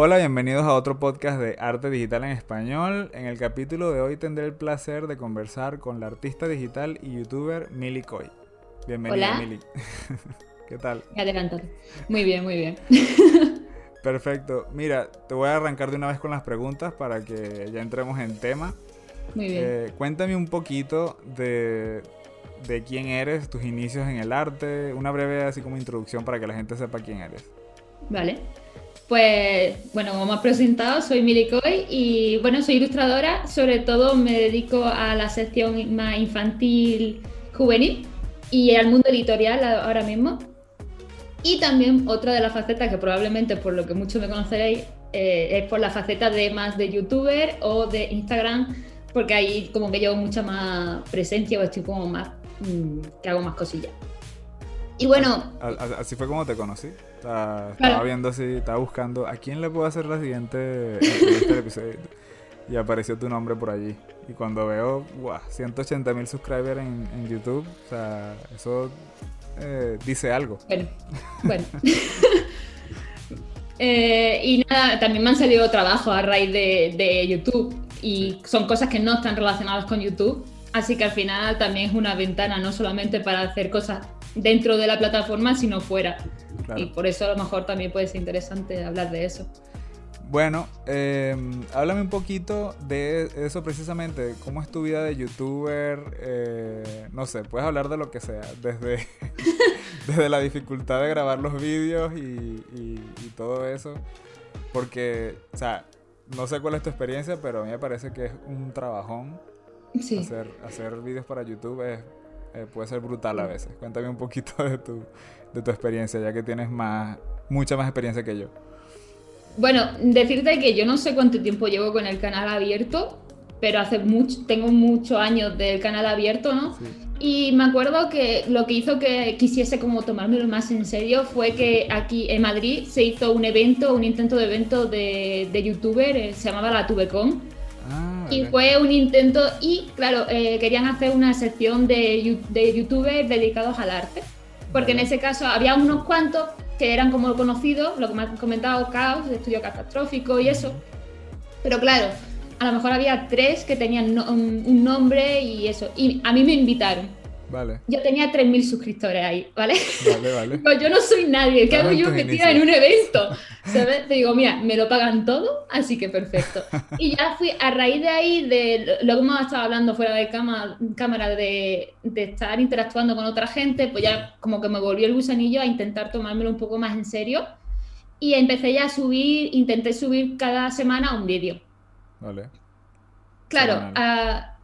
Hola, bienvenidos a otro podcast de Arte Digital en Español. En el capítulo de hoy tendré el placer de conversar con la artista digital y youtuber Mili Coy. Bienvenida, Hola. Mili. ¿Qué tal? Adelante. Muy bien, muy bien. Perfecto. Mira, te voy a arrancar de una vez con las preguntas para que ya entremos en tema. Muy bien. Eh, cuéntame un poquito de, de quién eres, tus inicios en el arte, una breve así como introducción para que la gente sepa quién eres. Vale. Pues, bueno, como me has presentado, soy Mili Coy y, bueno, soy ilustradora. Sobre todo me dedico a la sección más infantil, juvenil y al mundo editorial ahora mismo. Y también otra de las facetas que probablemente por lo que muchos me conoceréis eh, es por la faceta de más de youtuber o de Instagram, porque ahí como que llevo mucha más presencia o estoy como más, mm, que hago más cosillas. Y bueno, Así fue como te conocí. Estaba, estaba viendo así, estaba buscando a quién le puedo hacer la siguiente entrevista del episodio. Y apareció tu nombre por allí. Y cuando veo, wow, 180 mil subscribers en, en YouTube, o sea, eso eh, dice algo. Bueno, bueno. Eh, y nada, también me han salido trabajos a raíz de, de YouTube y son cosas que no están relacionadas con YouTube. Así que al final también es una ventana no solamente para hacer cosas dentro de la plataforma, sino fuera. Claro. Y por eso a lo mejor también puede ser interesante hablar de eso. Bueno, eh, háblame un poquito de eso precisamente. ¿Cómo es tu vida de youtuber? Eh, no sé, puedes hablar de lo que sea. Desde, desde la dificultad de grabar los vídeos y, y- y todo eso. Porque, o sea, no sé cuál es tu experiencia, pero a mí me parece que es un trabajón. Sí. Hacer, hacer vídeos para YouTube es, eh, puede ser brutal a veces. Cuéntame un poquito de tu, de tu experiencia, ya que tienes más, mucha más experiencia que yo. Bueno, decirte que yo no sé cuánto tiempo llevo con el canal abierto, pero hace mucho, tengo muchos años del canal abierto, ¿no? Sí. Y me acuerdo que lo que hizo que quisiese como tomármelo más en serio fue que aquí en Madrid se hizo un evento, un intento de evento de, de youtuber, eh, se llamaba la Tubecon. Ah, Y fue un intento, y claro, eh, querían hacer una sección de, de youtubers dedicados al arte. Porque en ese caso había unos cuantos que eran como conocidos, lo que me has comentado, Caos, estudio catastrófico y eso. Pero claro, a lo mejor había tres que tenían un nombre y eso. Y a mí me invitaron. Vale, Yo tenía 3.000 suscriptores ahí, ¿vale? vale, vale. Digo, yo no soy nadie, ¿qué hago yo metida en un evento? ¿Sabes? Te digo, mira, me lo pagan todo, así que perfecto. Y ya fui, a raíz de ahí, de lo que hemos estado hablando fuera de cama, cámara, de, de estar interactuando con otra gente, pues ya como que me volvió el gusanillo a intentar tomármelo un poco más en serio. Y empecé ya a subir, intenté subir cada semana un vídeo. Vale. Claro, a-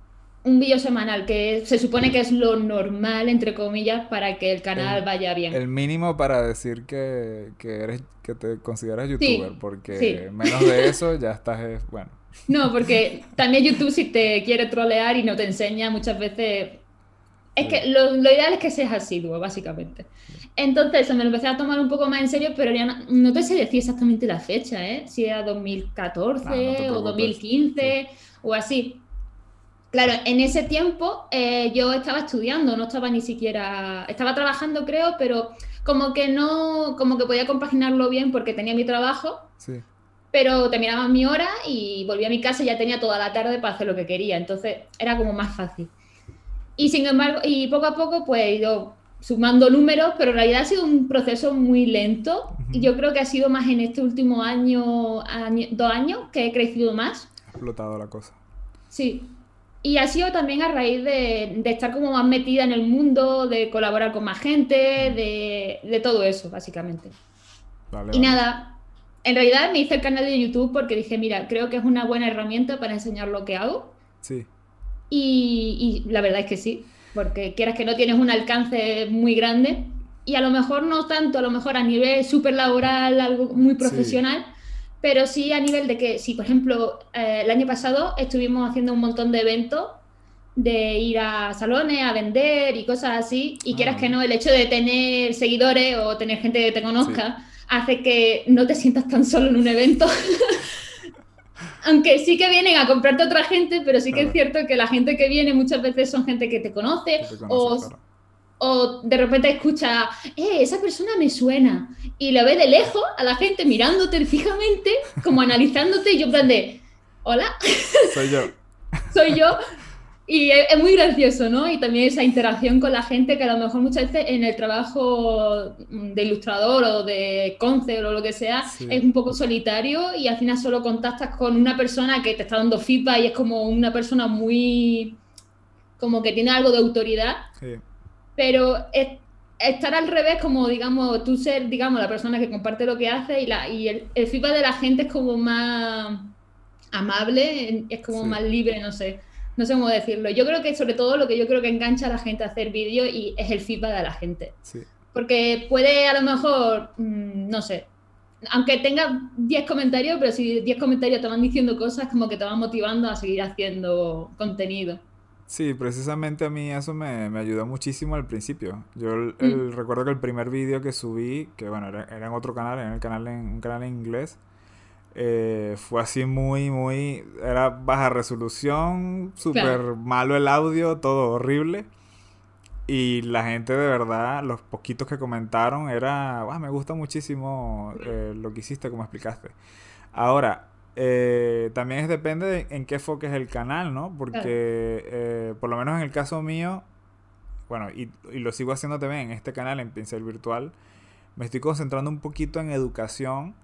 un vídeo semanal, que se supone que es lo normal, entre comillas, para que el canal El- vaya bien. El mínimo para decir que, que eres que te consideras Sí, youtuber, porque sí. menos de eso ya estás, eh, bueno. No, porque también YouTube si te quiere trolear y no te enseña muchas veces... Es que lo, lo ideal es que seas asiduo, básicamente. Entonces me lo empecé a tomar un poco más en serio, pero ya no, no te sé decir exactamente la fecha, ¿eh? Si era 2014 Ah, no te o preocupes. 2015 o así. Claro, en ese tiempo eh, yo estaba estudiando, no estaba ni siquiera... Estaba trabajando, creo, pero como que no... Como que podía compaginarlo bien porque tenía mi trabajo Sí, pero terminaba mi hora y volvía a mi casa y ya tenía toda la tarde para hacer lo que quería, entonces era como más fácil. Y sin embargo, y poco a poco pues he ido sumando números, pero en realidad ha sido un proceso muy lento y yo creo que ha sido más en este último año, año- dos años que he crecido más. ha explotado la cosa. Sí. Y ha sido también a raíz de, de estar como más metida en el mundo, de colaborar con más gente, de, de todo eso, básicamente. Vale, Y vale. nada, en realidad me hice el canal de YouTube porque dije, mira, creo que es una buena herramienta para enseñar lo que hago. Sí, Y, y la verdad es que sí, porque quieras que no tienes un alcance muy grande. Y a lo mejor no tanto, a lo mejor a nivel súper laboral, algo muy profesional, pero sí a nivel de que, si por ejemplo, eh, el año pasado estuvimos haciendo un montón de eventos de ir a salones a vender y cosas así, y Ah, quieras que no, el hecho de tener seguidores o tener gente que te conozca hace que no te sientas tan solo en un evento. Aunque sí que vienen a comprarte otra gente, pero sí que Claro. es cierto que la gente que viene muchas veces son gente que te conoce, que te o, claro. O de repente escucha, eh, esa persona me suena, y la ve de lejos a la gente mirándote fijamente, como analizándote, y yo en plan de, hola. Soy yo. Soy yo. Y es, muy gracioso, ¿no? Y también esa interacción con la gente que a lo mejor muchas veces en el trabajo de ilustrador o de concept o lo que sea es un poco solitario y al final solo contactas con una persona que te está dando feedback y es como una persona muy... como que tiene algo de autoridad. Sí. Pero es, estar al revés, como digamos, tú ser, digamos, la persona que comparte lo que hace y, la, y el, el feedback de la gente es como más amable, es como más libre, no sé no sé cómo decirlo. Yo creo que sobre todo lo que yo creo que engancha a la gente a hacer vídeo y es el feedback de la gente. Porque puede a lo mejor, mm, no sé, aunque tenga 10 comentarios, pero si 10 comentarios te van diciendo cosas, como que te van motivando a seguir haciendo contenido. Sí, precisamente a mí eso me, ayudó muchísimo al principio. Yo mm. recuerdo que el primer vídeo que subí, que bueno, era, era, en otro canal, en el canal en, un canal en inglés, eh, fue así muy, muy... Era baja resolución, súper malo el audio, todo horrible. Y la gente de verdad, los poquitos que comentaron, era, ah, me gusta muchísimo eh, lo que hiciste, como explicaste. Ahora, eh, también es, depende de en qué es el canal, ¿no? Porque por lo menos en el caso mío, bueno, y, y, lo sigo haciendo también en este canal, en Pincel Virtual, me estoy concentrando un poquito en educación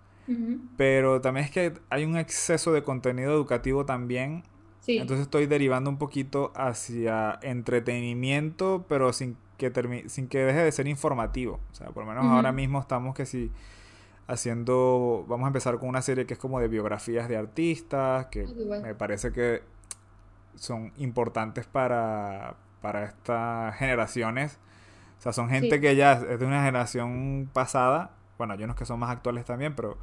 pero también es que hay un exceso de contenido educativo también. Entonces estoy derivando un poquito hacia entretenimiento, pero sin que, sin que deje de ser informativo. O sea, por lo menos ahora mismo estamos que si haciendo, vamos a empezar con una serie que es como de biografías de artistas, que me parece que son importantes para, para estas generaciones. O sea, son gente que ya es de una generación pasada. Bueno, hay unos que son más actuales también, pero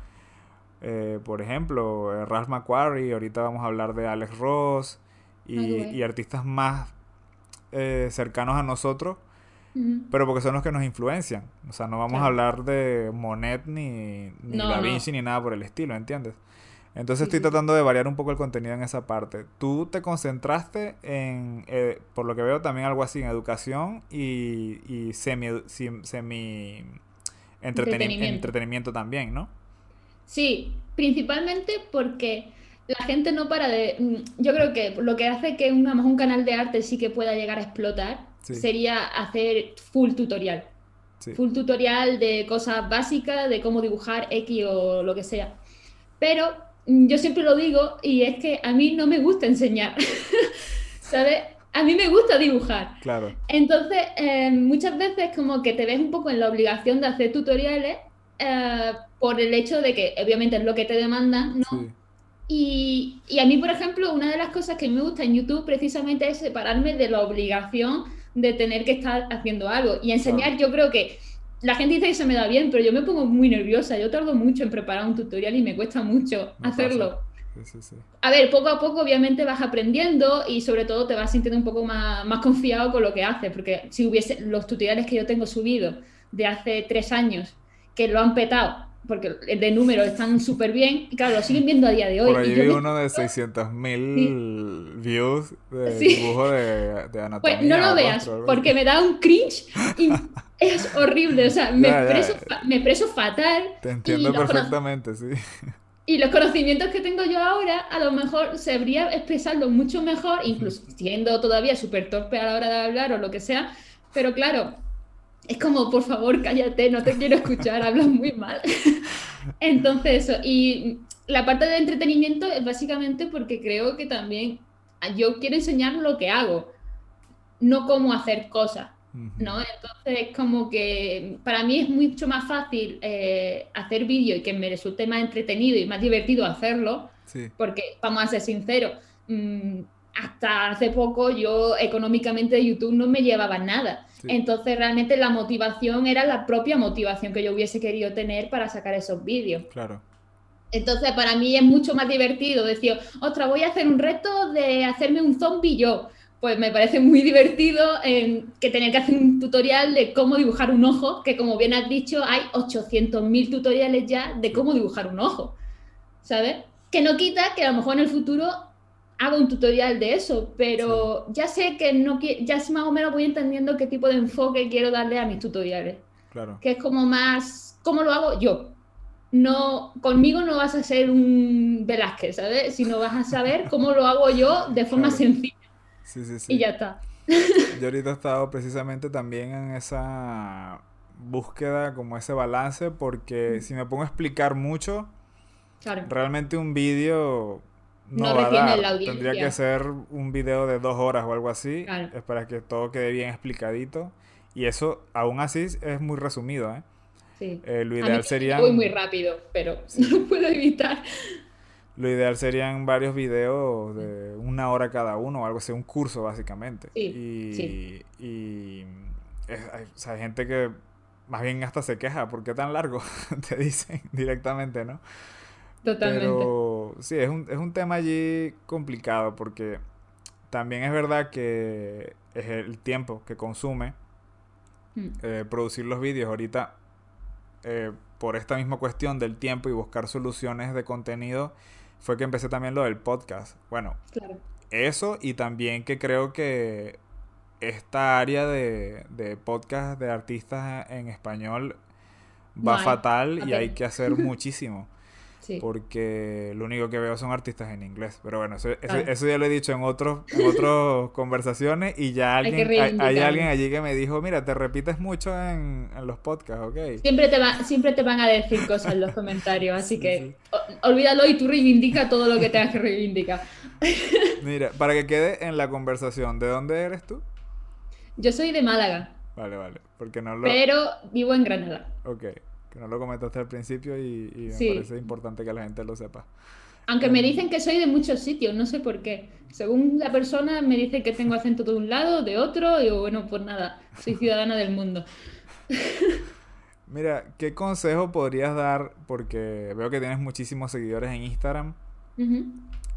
eh, por ejemplo, eh, Ralph McQuarrie, ahorita vamos a hablar de Alex Ross y, artistas más eh, cercanos a nosotros, pero porque son los que nos influencian. O sea, no vamos a hablar de Monet ni, ni Da Vinci ni nada por el estilo, ¿entiendes? Entonces estoy tratando de variar un poco el contenido en esa parte. Tú te concentraste en, por lo que veo, también algo así en educación y, y semi, semi entretenimiento también, ¿no? Sí, principalmente porque la gente no para de... Mm, yo creo que lo que hace que un, un canal de arte sí que pueda llegar a explotar sería hacer full tutorial. Full tutorial de cosas básicas, de cómo dibujar X o lo que sea. Pero mm, yo siempre lo digo y es que a mí no me gusta enseñar. ¿Sabes? A mí me gusta dibujar. Claro. Entonces, eh, muchas veces como que te ves un poco en la obligación de hacer tutoriales eh, por el hecho de que obviamente es lo que te demandan, ¿no? Y, y, a mí, por ejemplo, una de las cosas que me gusta en YouTube precisamente es separarme de la obligación de tener que estar haciendo algo. Y enseñar, yo creo que la gente dice que se me da bien, pero yo me pongo muy nerviosa. Yo tardo mucho en preparar un tutorial y me cuesta mucho hacerlo. A ver, poco a poco obviamente vas aprendiendo y sobre todo te vas sintiendo un poco más, más confiado con lo que haces, porque si hubiese los tutoriales que yo tengo subidos de hace tres años que lo han petado, porque de número están súper bien, y claro, lo siguen viendo a día de hoy. Por ahí vi uno de 600.000 views de dibujo de, de, anatomía. Pues no lo veas, porque me da un cringe y es horrible, o sea, me, preso, me preso fatal. Te entiendo perfectamente, sí. Y los conocimientos que tengo yo ahora, a lo mejor sabría expresarlo mucho mejor, incluso siendo todavía súper torpe a la hora de hablar o lo que sea, pero claro, es como, por favor, cállate, no te quiero escuchar, hablas muy mal. Entonces, eso. Y la parte de entretenimiento es básicamente porque creo que también yo quiero enseñar lo que hago, no cómo hacer cosas. ¿no? Entonces, como que para mí es mucho más fácil eh, hacer vídeo y que me resulte más entretenido y más divertido hacerlo, porque, vamos a ser sinceros, mm, hasta hace poco yo económicamente de YouTube no me llevaba nada. Entonces realmente la motivación era la propia motivación que yo hubiese querido tener para sacar esos vídeos. Claro. Entonces para mí es mucho más divertido decir, otra, voy a hacer un reto de hacerme un zombie yo. Pues me parece muy divertido que tener que hacer un tutorial de cómo dibujar un ojo, que como bien has dicho, hay 800.000 tutoriales ya de cómo dibujar un ojo. ¿Sabes? Que no quita que a lo mejor en el futuro hago un tutorial de eso, pero ya sé que no ya más o menos voy entendiendo qué tipo de enfoque quiero darle a mis tutoriales. Claro. Que es como más, ¿cómo lo hago yo? No, conmigo no vas a ser un Velázquez, ¿sabes? Sino vas a saber cómo lo hago yo de forma sencilla. Sí, sí, sí. Y ya está. Yo ahorita he estado precisamente también en esa búsqueda, como ese balance, porque si me pongo a explicar mucho, realmente un vídeo no, va a dar. Tendría que ser un video de dos horas o algo así. Es para que todo quede bien explicadito. Y eso, aún así, es muy resumido, ¿eh? Sí. Eh, lo ideal sería. Voy muy rápido, pero no puedo evitar. Lo ideal serían varios videos de una hora cada uno, o algo así, un curso básicamente. y, y hay, gente que más bien hasta se queja, ¿por qué tan largo? Te dicen directamente, ¿no? Totalmente. Pero sí, es un, es un tema allí complicado porque también es verdad que es el tiempo que consume mm. eh, producir los vídeos. Ahorita, eh, por esta misma cuestión del tiempo y buscar soluciones de contenido, fue que empecé también lo del podcast. Bueno, eso y también que creo que esta área de, de podcast de artistas en español va fatal y hay que hacer muchísimo. Porque lo único que veo son artistas en inglés. Pero bueno, eso, eso, ya lo he dicho en otros en otras conversaciones y ya alguien, hay, alguien allí que me dijo, mira, te repites mucho en, los podcasts, ¿ok? Siempre te, va, siempre te van a decir cosas en los comentarios, así que olvídalo y tú reivindica todo lo que tengas que reivindicar. mira, para que quede en la conversación, ¿de dónde eres tú? Yo soy de Málaga. Vale, vale. Porque no lo... Pero vivo en Granada. Ok no lo comentaste al principio y, me parece importante que la gente lo sepa. Aunque me em, dicen que soy de muchos sitios, no sé por qué. Según la persona me dice que tengo acento de un lado, de otro, y bueno, pues nada, soy ciudadana del mundo. Mira, ¿qué consejo podrías dar? Porque veo que tienes muchísimos seguidores en Instagram.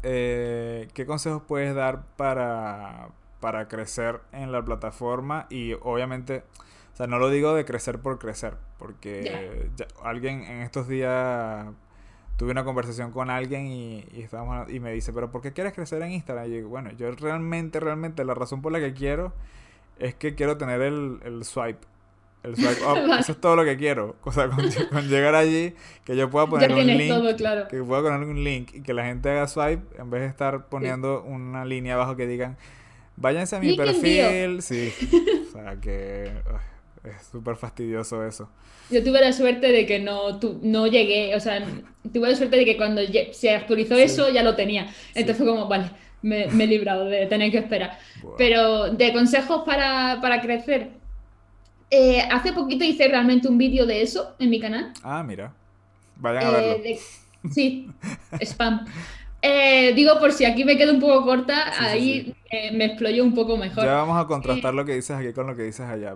Eh, ¿Qué consejos puedes dar para, para crecer en la plataforma? Y obviamente o sea, no lo digo de crecer por crecer, porque alguien en estos días tuve una conversación con alguien y, y, estábamos, y me dice, pero ¿por qué quieres crecer en Instagram? Y yo, bueno, yo realmente, realmente la razón por la que quiero es que quiero tener el, el swipe. El swipe up, eso es todo lo que quiero. O sea, con, llegar allí, que yo pueda poner un link. Todo, claro. Que pueda poner un link y que la gente haga swipe en vez de estar poniendo una línea abajo que digan, váyanse a mi perfil. Sí. O sea, que. Es súper fastidioso eso. Yo tuve la suerte de que no, no llegué, o sea, tuve la suerte de que cuando se actualizó eso ya lo tenía. Entonces fue como, vale, me, he librado de tener que esperar. Pero de consejos para, para crecer, eh, hace poquito hice realmente un vídeo de eso en mi canal. Ah, mira. Vayan a verlo. Eh, sí, spam. Eh, digo, por si aquí me quedo un poco corta, ahí me exployó un poco mejor. Ya vamos a contrastar lo que dices aquí con lo que dices allá.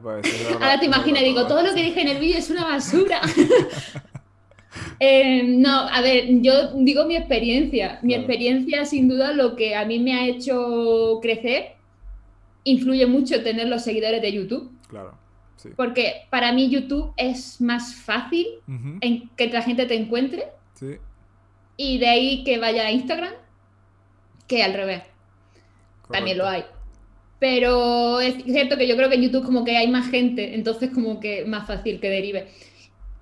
Ahora te imaginas, digo, todo lo que dije en el vídeo es una basura. Eh, no, a ver, yo digo mi experiencia. Mi experiencia, sin duda, lo que a mí me ha hecho crecer, influye mucho tener los seguidores de YouTube. Claro. Sí. Porque para mí YouTube es más fácil en que la gente te encuentre. Sí y de ahí que vaya a Instagram, que al revés. También lo hay. Pero es cierto que yo creo que en YouTube como que hay más gente, entonces como que más fácil que derive.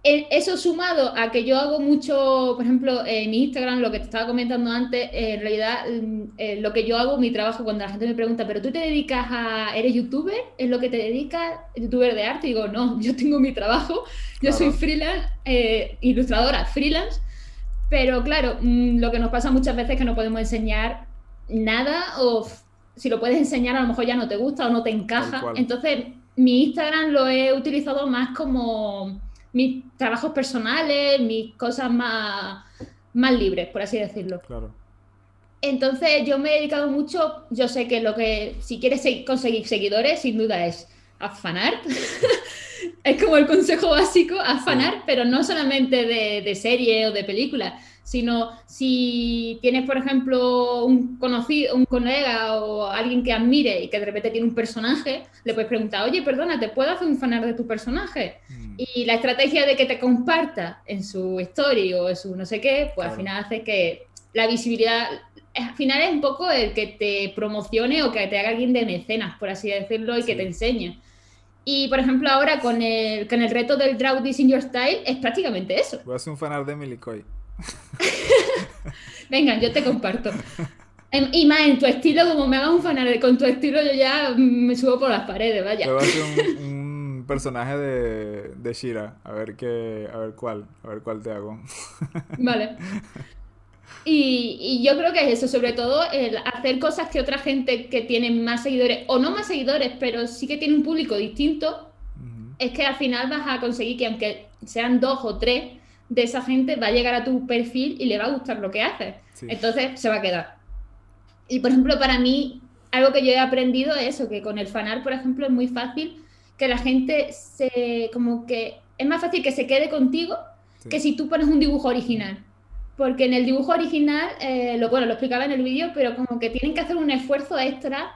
Eso sumado a que yo hago mucho, por ejemplo, en Instagram, lo que te estaba comentando antes, en realidad mm, eh, lo que yo hago, mi trabajo, cuando la gente me pregunta, ¿pero tú te dedicas a, eres youtuber? ¿Es lo que te dedicas? ¿Youtuber de arte? Y digo, no, yo tengo mi trabajo, yo soy freelance, eh, ilustradora, freelance, pero claro, mm, lo que nos pasa muchas veces es que no podemos enseñar nada o si lo puedes enseñar a lo mejor ya no te gusta o no te encaja. Entonces, mi Instagram lo he utilizado más como mis trabajos personales, mis cosas más, más libres, por así decirlo. Claro. Entonces, yo me he dedicado mucho, yo sé que lo que, si quieres conseguir seguidores, sin duda es afanar. es como el consejo básico, afanar, pero no solamente de, de serie o de película, sino si tienes, por ejemplo, un conocido, un colega o alguien que admire y que de repente tiene un personaje, le puedes preguntar, oye, perdona, ¿te puedo hacer un fanar de tu personaje? Mm. Y la estrategia de que te comparta en su story o en su no sé qué, pues al final hace que la visibilidad al final es un poco el que te promocione o que te haga alguien de mecenas, por así decirlo, y que te enseñe. Y por ejemplo, ahora con el, con el reto del Draw This in Your Style es prácticamente eso. Voy a hacer un fanart de Milicoy. Venga, yo te comparto. Y más en tu estilo, como me hagas un fanart con tu estilo, yo ya me subo por las paredes, vaya. Voy a hacer un, personaje de, de Shira, a ver qué, a ver cuál, a ver cuál te hago. Vale. Y, yo creo que es eso, sobre todo el hacer cosas que otra gente que tiene más seguidores, o no más seguidores, pero sí que tiene un público distinto, es que al final vas a conseguir que aunque sean dos o tres de esa gente, va a llegar a tu perfil y le va a gustar lo que haces. Entonces se va a quedar. Y por ejemplo, para mí, algo que yo he aprendido es eso, que con el fanar, por ejemplo, es muy fácil que la gente se, como que, es más fácil que se quede contigo que si tú pones un dibujo original porque en el dibujo original, eh, lo, bueno, lo explicaba en el vídeo, pero como que tienen que hacer un esfuerzo extra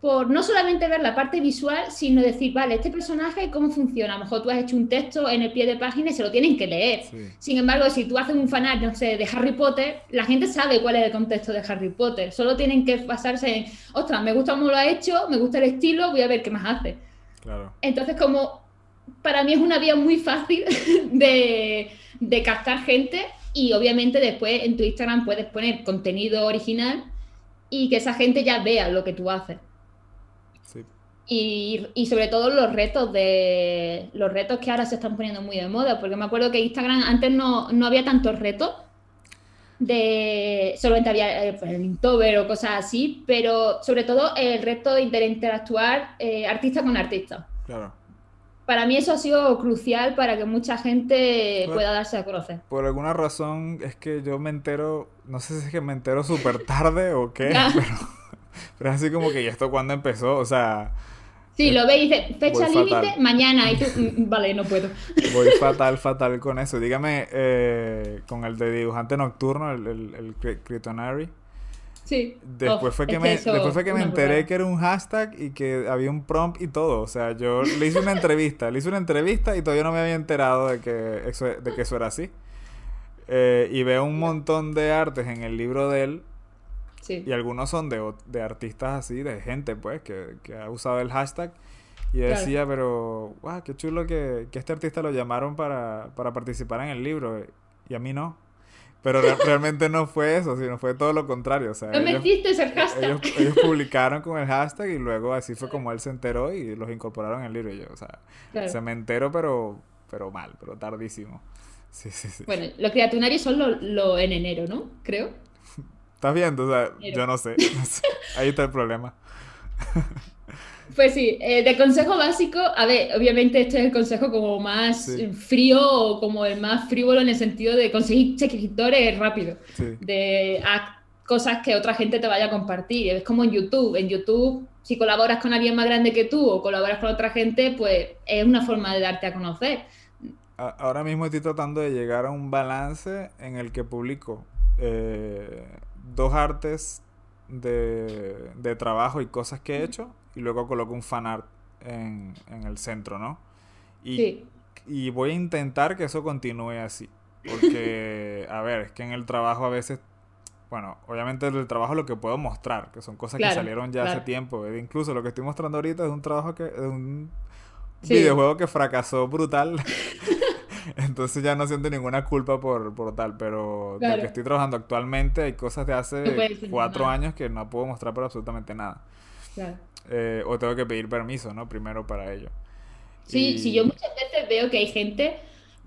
por no solamente ver la parte visual, sino decir, vale, este personaje, ¿cómo funciona? A lo mejor tú has hecho un texto en el pie de página y se lo tienen que leer. Sin embargo, si tú haces un fanart, no sé, de Harry Potter, la gente sabe cuál es el contexto de Harry Potter. Solo tienen que basarse en, ostras, me gusta cómo lo ha hecho, me gusta el estilo, voy a ver qué más hace. Claro. Entonces, como para mí es una vía muy fácil de, de captar gente y obviamente después en tu Instagram puedes poner contenido original y que esa gente ya vea lo que tú haces. Y, y, sobre todo los retos de los retos que ahora se están poniendo muy de moda, porque me acuerdo que Instagram antes no, no había tantos retos de solamente había eh, pues, el Inktober o cosas así, pero sobre todo el reto de interactuar eh, artista con artista. Claro para mí eso ha sido crucial para que mucha gente pueda darse a conocer. Por alguna razón es que yo me entero, no sé si es que me entero súper tarde o qué, pero, es así como que, ¿y esto cuándo empezó? O sea... Sí, lo ve y dice, fecha límite, mañana, y tú, mm, mm, vale, no puedo. Voy fatal, fatal con eso. Dígame, eh, con el de dibujante nocturno, el, el, el Critonary. Sí. Después fue que, me, después fue que me enteré que era un hashtag y que había un prompt y todo. O sea, yo le hice una entrevista, le hice una entrevista y todavía no me había enterado de que eso, de que eso era así. Eh, y veo un montón de artes en el libro de él. Sí. Y algunos son de, de artistas así, de gente pues, que, que ha usado el hashtag. Y decía, pero, wow, qué chulo que, que este artista lo llamaron para, para participar en el libro. Y a mí no. Pero realmente no fue eso, sino fue todo lo contrario. O sea, no metiste ese hashtag. Ellos, publicaron con el hashtag y luego así fue como él se enteró y los incorporaron en el libro. Y yo, o sea, se me enteró, pero, pero mal, pero tardísimo. Sí, sí, sí. Bueno, los criatunarios son lo, lo, en enero, ¿no? Creo. ¿Estás viendo? O sea, yo no sé, no sé. Ahí está el problema. Pues sí, eh, de consejo básico, a ver, obviamente este es el consejo como más frío o como el más frívolo en el sentido de conseguir seguidores rápido, de cosas que otra gente te vaya a compartir. Es como en YouTube, en YouTube si colaboras con alguien más grande que tú o colaboras con otra gente, pues es una forma de darte a conocer. Ahora mismo estoy tratando de llegar a un balance en el que publico eh, dos artes de, de trabajo y cosas que he hecho y luego coloco un fanart en, en el centro, ¿no? Y, y voy a intentar que eso continúe así. Porque, a ver, es que en el trabajo a veces, bueno, obviamente el trabajo es lo que puedo mostrar, que son cosas que salieron ya hace tiempo. Incluso lo que estoy mostrando ahorita es un trabajo que, es un videojuego que fracasó brutal. Entonces ya no siento ninguna culpa por, por tal, pero de que estoy trabajando actualmente hay cosas de hace cuatro años que no puedo mostrar por absolutamente nada. Claro. Eh, o tengo que pedir permiso, ¿no? Primero para ello. Sí, sí, yo muchas veces veo que hay gente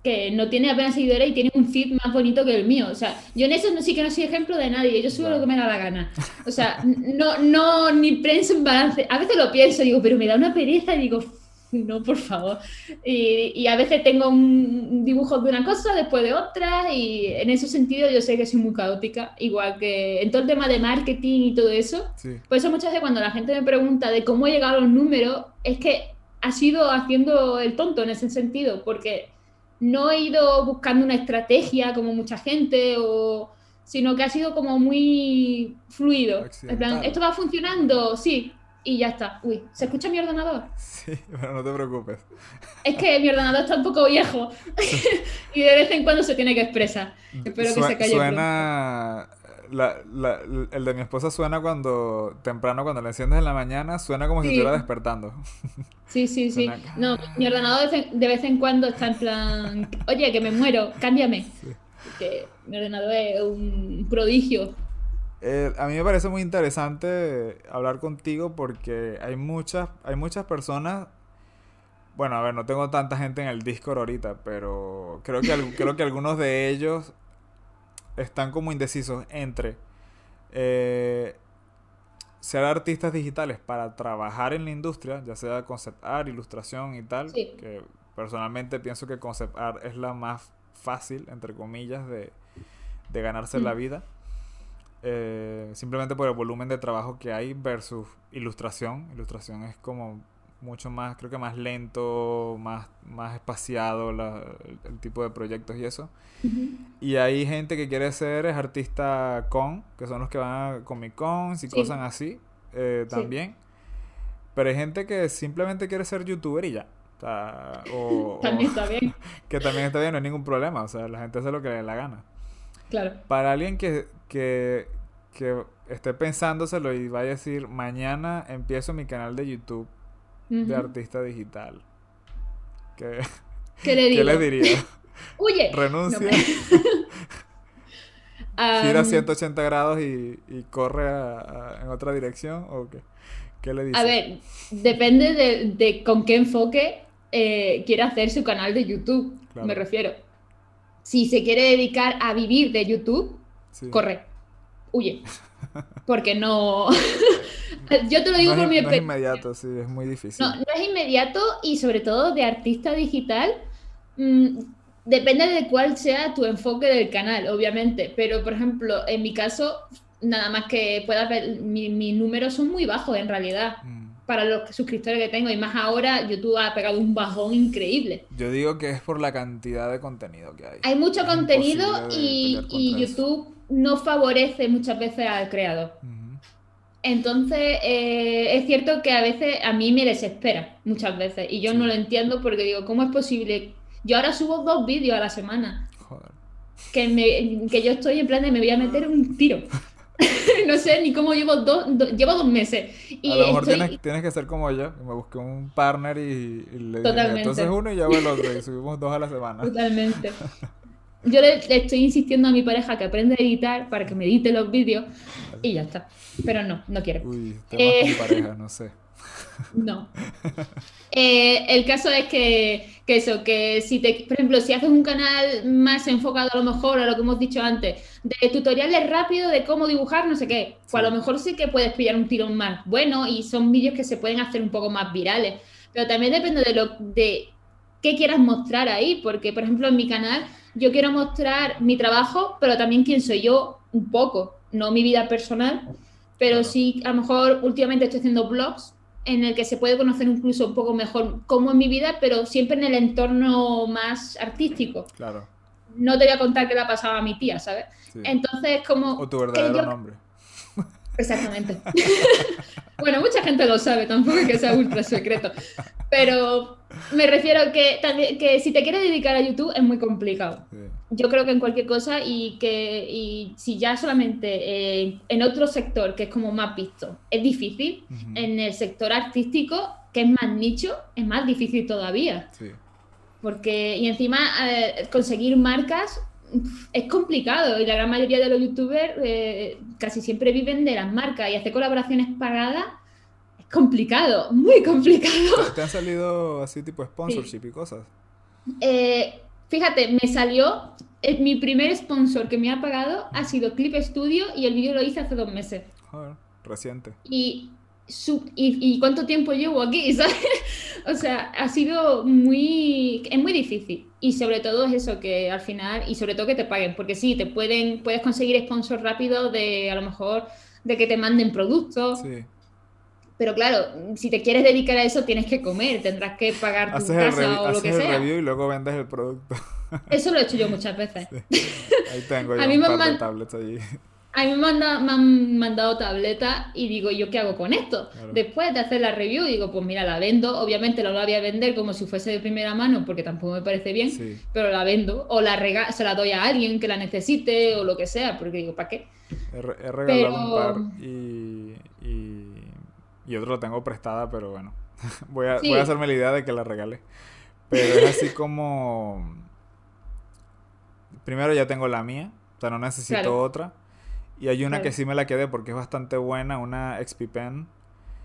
que no tiene apenas seguidores y tiene un feed más bonito que el mío. O sea, yo en eso no, sí que no soy ejemplo de nadie, yo subo lo que me da la gana. O sea, no, no, ni prensa en balance. A veces lo pienso, digo, pero me da una pereza, digo, no, por favor. Y, y, a veces tengo un dibujo de una cosa, después de otra, y en ese sentido yo sé que soy muy caótica, igual que en todo el tema de marketing y todo eso. Por eso muchas veces cuando la gente me pregunta de cómo he llegado a los números, es que ha sido haciendo el tonto en ese sentido, porque no he ido buscando una estrategia como mucha gente, o, sino que ha sido como muy fluido. En plan, ¿esto va funcionando? Sí, y ya está. Uy, ¿se escucha mi ordenador? Sí, pero no te preocupes. Es que mi ordenador está un poco viejo y de vez en cuando se tiene que expresar. Espero que se calle. Suena el de mi esposa suena cuando, temprano, cuando le enciendes en la mañana, suena como si estuviera despertando. Sí, sí, sí. No, mi ordenador de vez en cuando está en plan, oye, que me muero, cámbiame. Que mi ordenador es un prodigio. Eh, a mí me parece muy interesante hablar contigo porque hay muchas, hay muchas personas bueno, a ver, no tengo tanta gente en el Discord ahorita, pero creo que, creo que algunos de ellos están como indecisos entre eh, ser artistas digitales para trabajar en la industria, ya sea concept art, ilustración y tal, que personalmente pienso que concept art es la más fácil, entre comillas, de, ganarse la mm. vida. Eh, simplemente por el volumen de trabajo que hay versus ilustración. Ilustración es como mucho más, creo que más lento, más, más espaciado el, tipo de proyectos y eso. Y hay gente que quiere ser es artista con, que son los que van a Comic Cons y cosas así eh, también. Pero hay gente que simplemente quiere ser youtuber y ya. O también está bien. que también está bien, no hay ningún problema. O sea, la gente hace lo que le dé la gana. Claro. Para alguien que, que, que esté pensándoselo y vaya a decir, mañana empiezo mi canal de YouTube de artista digital. ¿Qué, ¿Qué le, ¿Qué le diría? Huye. Renuncia. Gira 180 grados y, y corre en otra dirección o qué? ¿Qué le dice? A ver, depende de, de con qué enfoque eh, quiere hacer su canal de YouTube, me refiero. Si se quiere dedicar a vivir de YouTube, corre, huye. Porque no, Yo te lo digo por mi experiencia. No es inmediato, sí, es muy difícil. No, no es inmediato y sobre todo de artista digital. Mm, depende de cuál sea tu enfoque del canal, obviamente. Pero, por ejemplo, en mi caso, nada más que puedas ver, mis números son muy bajos en realidad. Mm. Para los suscriptores que tengo, y más ahora, YouTube ha pegado un bajón increíble. Yo digo que es por la cantidad de contenido que hay. Hay mucho contenido y, YouTube no favorece muchas veces al creador. Entonces, eh, es cierto que a veces a mí me desespera, muchas veces, y yo no lo entiendo porque digo, ¿cómo es posible? Yo ahora subo dos vídeos a la semana. Joder. Que, me, que yo estoy en plan de me voy a meter un tiro. no sé ni cómo llevo dos, llevo dos meses. Y a lo mejor tienes, tienes, que ser como yo, me busqué un partner y, le Totalmente. entonces uno y yo el otro, y subimos dos a la semana. Totalmente. Yo le, estoy insistiendo a mi pareja que aprenda a editar para que me edite los vídeos y ya está. Pero no, no quiere. Uy, eh, pareja, no sé. No. Eh, el caso es que, que, eso, que si te, por ejemplo, si haces un canal más enfocado a lo mejor a lo que hemos dicho antes, de tutoriales rápidos de cómo dibujar, no sé qué, pues a lo mejor sí que puedes pillar un tirón más bueno y son vídeos que se pueden hacer un poco más virales. Pero también depende de lo de qué quieras mostrar ahí, porque por ejemplo en mi canal yo quiero mostrar mi trabajo, pero también quién soy yo un poco, no mi vida personal, pero sí a lo mejor últimamente estoy haciendo blogs en el que se puede conocer incluso un poco mejor cómo es mi vida, pero siempre en el entorno más artístico. Claro. No te voy a contar qué le ha pasado a mi tía, ¿sabes? Entonces, como... O tu verdadero nombre. Exactamente. bueno, mucha gente lo sabe, tampoco es que sea ultra secreto. Pero me refiero que, que si te quieres dedicar a YouTube es muy complicado. Yo creo que en cualquier cosa y que y si ya solamente eh, en otro sector que es como más visto es difícil, en el sector artístico que es más nicho es más difícil todavía. Porque, y encima eh, conseguir marcas es complicado y la gran mayoría de los youtubers eh, casi siempre viven de las marcas y hacer colaboraciones pagadas es complicado, muy complicado. ¿Te han salido así tipo sponsorship y cosas? Eh, fíjate, me salió, eh, mi primer sponsor que me ha pagado ha sido Clip Studio y el vídeo lo hice hace dos meses. Joder, reciente. Y, y, cuánto tiempo llevo aquí, ¿sabes? o sea, ha sido muy, es muy difícil. Y sobre todo es eso, que al final, y sobre todo que te paguen, porque sí, te pueden, puedes conseguir sponsor rápido de a lo mejor de que te manden productos. Sí. Pero claro, si te quieres dedicar a eso, tienes que comer, tendrás que pagar tu casa o lo que sea. el review y luego vendes el producto. Eso lo he hecho yo muchas veces. Ahí tengo yo a mí un par de tablets allí. A mí me, han mandado tabletas y digo, ¿yo qué hago con esto? Después de hacer la review, digo, pues mira, la vendo. Obviamente no la voy a vender como si fuese de primera mano, porque tampoco me parece bien, pero la vendo. O la se la doy a alguien que la necesite o lo que sea, porque digo, ¿para qué? He, regalado un par y, y, otro lo tengo prestada, pero bueno, voy, a, voy a hacerme la idea de que la regale. Pero es así como... Primero ya tengo la mía, o sea, no necesito otra. Y hay una que sí me la quedé porque es bastante buena, una XP Pen.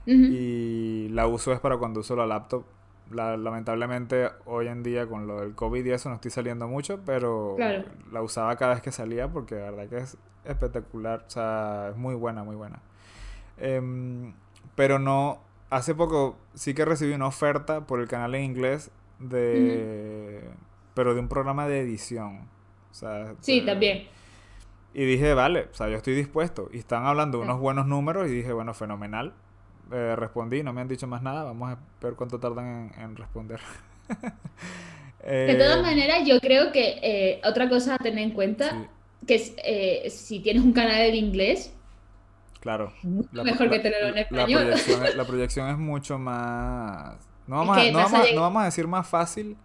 Y la uso es para cuando uso la laptop. lamentablemente hoy en día con lo del COVID y eso no estoy saliendo mucho, pero la usaba cada vez que salía porque la verdad que es espectacular. O sea, es muy buena, muy buena. Em, pero no, hace poco sí que recibí una oferta por el canal en inglés de... Pero de un programa de edición. O sea, sí, también y dije, vale, o sea, yo estoy dispuesto. Y están hablando de unos buenos números y dije, bueno, fenomenal. Eh, respondí, no me han dicho más nada. Vamos a ver cuánto tardan en, responder. de todas eh, maneras, yo creo que eh, otra cosa a tener en cuenta, que es, si tienes un canal en inglés, claro, mejor que tenerlo en español. La proyección, es mucho más... No vamos, a, no, vamos a, decir más fácil,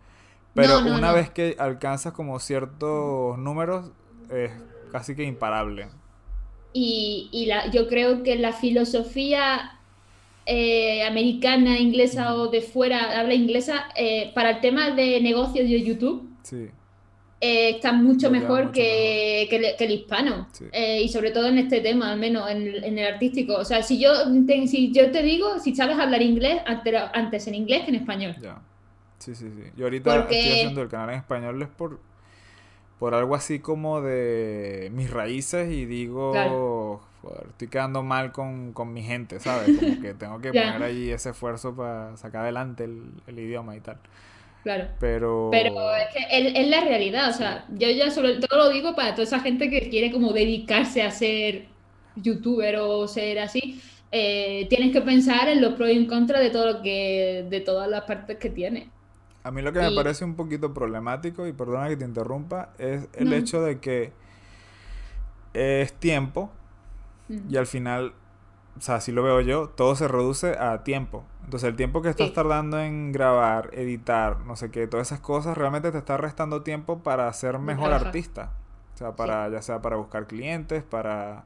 pero una vez que alcanzas como ciertos números, es casi que imparable. Y, y la, yo creo que la filosofía eh, americana, inglesa o de fuera, habla inglesa, eh, para el tema de negocios de YouTube, eh, está mucho mejor que, Que, el, hispano. y sobre todo en este tema, al menos en, el artístico. O sea, si yo, te, si yo te digo, si sabes hablar inglés, antes, en inglés que en español. Ya. Sí, sí, sí. Yo ahorita estoy haciendo el canal en español es por por algo así como de mis raíces y digo, estoy quedando mal con, mi gente, ¿sabes? Como que tengo que poner ahí ese esfuerzo para sacar adelante el, idioma y tal. Claro. Pero... Pero es que es, la realidad, o sea, yo ya sobre todo lo digo para toda esa gente que quiere como dedicarse a ser youtuber o ser así. Eh, tienes que pensar en los pros y en contra de todo lo que, de todas las partes que tiene. A mí lo que me parece un poquito problemático, y perdona que te interrumpa, es el hecho de que es tiempo y al final, o sea, así lo veo yo, todo se reduce a tiempo. Entonces el tiempo que estás tardando en grabar, editar, no sé qué, todas esas cosas, realmente te está restando tiempo para ser mejor artista. O sea, para, ya sea para buscar clientes, para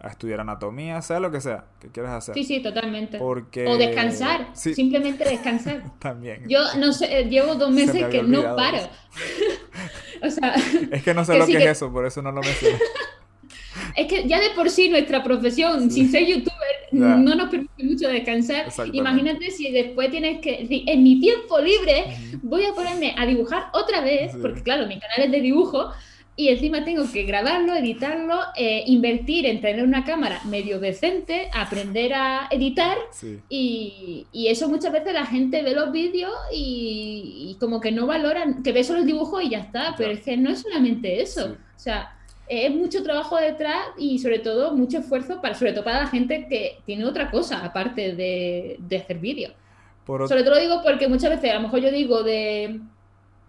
a estudiar anatomía, sea lo que sea que quieras hacer. Sí, sí, totalmente. Porque... O descansar, simplemente descansar. También. Yo no sé, llevo dos meses que no paro. o sea... Es que no sé lo que, es eso, por eso no lo menciono. es que ya de por sí nuestra profesión, sin ser youtuber, no nos permite mucho descansar. Imagínate si después tienes que, en mi tiempo libre, voy a ponerme a dibujar otra vez, porque claro, mi canal es de dibujo, y encima tengo que grabarlo, editarlo, eh, invertir en tener una cámara medio decente, aprender a editar y, eso muchas veces la gente ve los vídeos y, como que no valoran, que ve solo el dibujo y ya está, pero es que no es solamente eso, o sea, es mucho trabajo detrás y sobre todo mucho esfuerzo para, sobre todo para la gente que tiene otra cosa aparte de, hacer vídeos. Sobre todo lo digo porque muchas veces a lo mejor yo digo de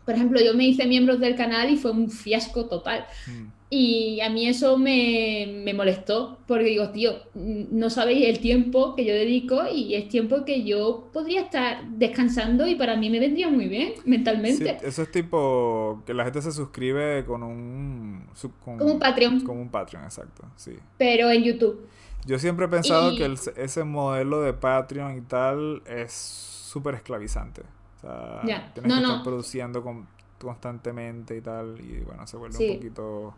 por ejemplo, yo me hice miembros del canal y fue un fiasco total. Mm. Y a mí eso me, me, molestó, porque digo, tío, no sabéis el tiempo que yo dedico y es tiempo que yo podría estar descansando y para mí me vendría muy bien mentalmente. eso es tipo que la gente se suscribe con un... como un Patreon. Como un Patreon, exacto, sí. Pero en YouTube. Yo siempre he pensado que ese modelo de Patreon y tal es súper esclavizante. O sea, tienes que estar produciendo constantemente y tal, y bueno, se vuelve un poquito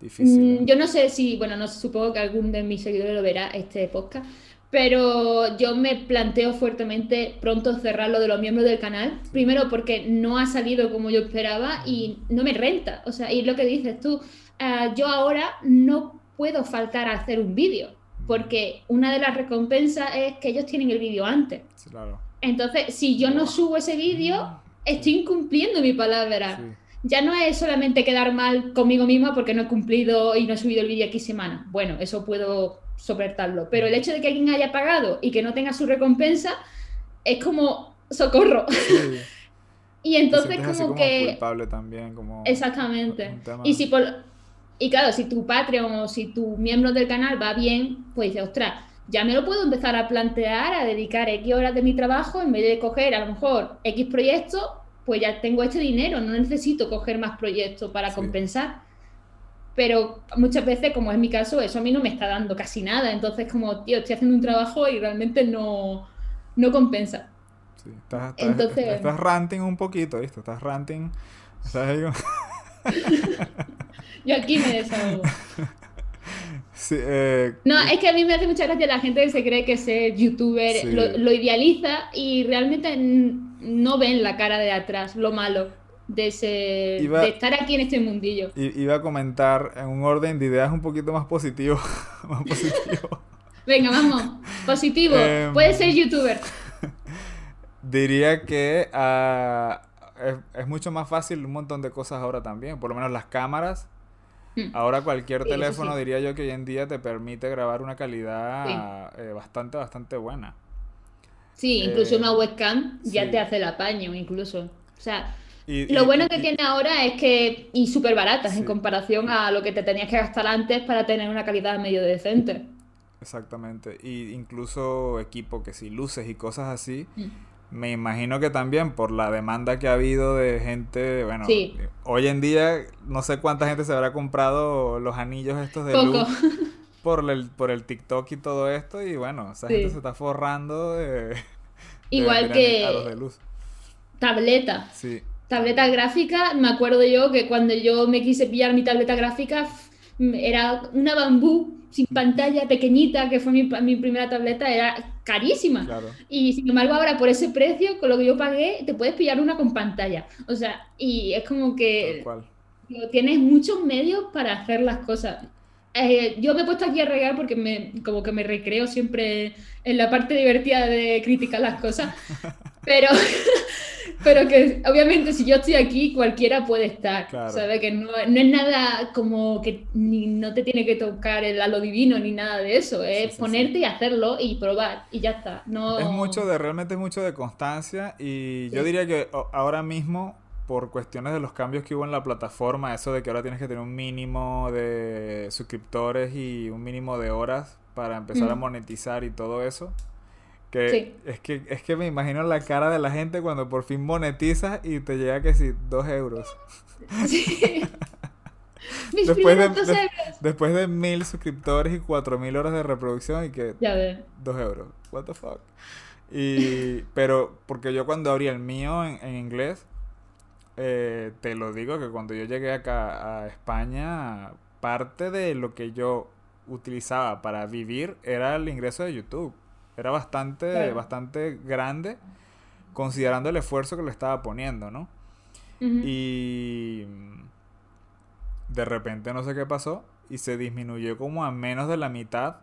difícil. Mm, yo no sé si, bueno, no supongo que algún de mis seguidores lo verá este podcast, pero yo me planteo fuertemente pronto cerrar lo de los miembros del canal. Primero porque no ha salido como yo esperaba y no me renta. O sea, y lo que dices tú, ah, yo ahora no puedo faltar a hacer un vídeo, porque una de las recompensas es que ellos tienen el vídeo antes. Claro. Entonces, si yo no subo ese vídeo, estoy incumpliendo mi palabra. Ya no es solamente quedar mal conmigo misma porque no he cumplido y no he subido el vídeo aquí semana. Bueno, eso puedo soportarlo. Pero el hecho de que alguien haya pagado y que no tenga su recompensa es como socorro. y entonces como, que... culpable también, como... Exactamente. Y si por Y claro, si tu Patreon o si tu miembro del canal va bien, pues dices, ostras, ya me lo puedo empezar a plantear, a dedicar X horas de mi trabajo, en vez de coger a lo mejor X proyectos, pues ya tengo este dinero, no necesito coger más proyectos para compensar. Pero muchas veces, como es mi caso, eso a mí no me está dando casi nada. Entonces, como, tío, estoy haciendo un trabajo y realmente no, no compensa. Sí, estás, Entonces, estás ranting un poquito, ¿viste? Estás ranting. Yo aquí me desahogo. Eh, no, es que a mí me hace mucha gracia la gente que se cree que ser youtuber lo, idealiza y realmente no ven la cara de atrás, lo malo de, ese, de estar aquí en este mundillo. Iba a comentar en un orden de ideas un poquito más positivo. más positivo. Venga, vamos. Positivo. Em, Puede ser youtuber. Diría que ah, es, mucho más fácil un montón de cosas ahora también. Por lo menos las cámaras. Ahora cualquier teléfono diría yo que hoy en día te permite grabar una calidad eh, bastante, bastante buena. Sí, incluso una eh, webcam ya te hace el apaño, incluso. O sea, lo bueno que tiene ahora es que, y súper baratas en comparación a lo que te tenías que gastar antes para tener una calidad medio decente. Exactamente. Y incluso equipo que si luces y cosas así. Mm. Me imagino que también por la demanda que ha habido de gente, bueno, hoy en día no sé cuánta gente se habrá comprado los anillos estos de luz por el, por el TikTok y todo esto y bueno, esa gente se está forrando de... Igual que... de luz. Tableta. Sí. Tableta gráfica, me acuerdo yo que cuando yo me quise pillar mi tableta gráfica era una bambú sin pantalla pequeñita, que fue mi, mi primera tableta, era carísima. Y sin embargo, ahora por ese precio, con lo que yo pagué, te puedes pillar una con pantalla. O sea, y es como que tienes muchos medios para hacer las cosas. Eh, yo me he puesto aquí a regar porque me, como que me recreo siempre en la parte divertida de criticar las cosas. Pero pero que obviamente si yo estoy aquí, cualquiera puede estar. ¿Sabe? Que no, es nada como que ni, no te tiene que tocar el halo divino ni nada de eso. Es ponerte y hacerlo y probar y ya está. No... Es mucho de, realmente es mucho de constancia y yo diría que ahora mismo por cuestiones de los cambios que hubo en la plataforma, eso de que ahora tienes que tener un mínimo de suscriptores y un mínimo de horas para empezar a monetizar y todo eso, que es que es que me imagino la cara de la gente cuando por fin monetizas y te llega que sí, dos euros. Sí. después, de, después de mil suscriptores y cuatro mil horas de reproducción y que ya ve. dos euros. What the fuck. Y, pero porque yo cuando abrí el mío en, en inglés, eh, te lo digo que cuando yo llegué acá a España, parte de lo que yo utilizaba para vivir era el ingreso de YouTube. Era bastante, bastante grande considerando el esfuerzo que le estaba poniendo, ¿no? Y de repente no sé qué pasó y se disminuyó como a menos de la mitad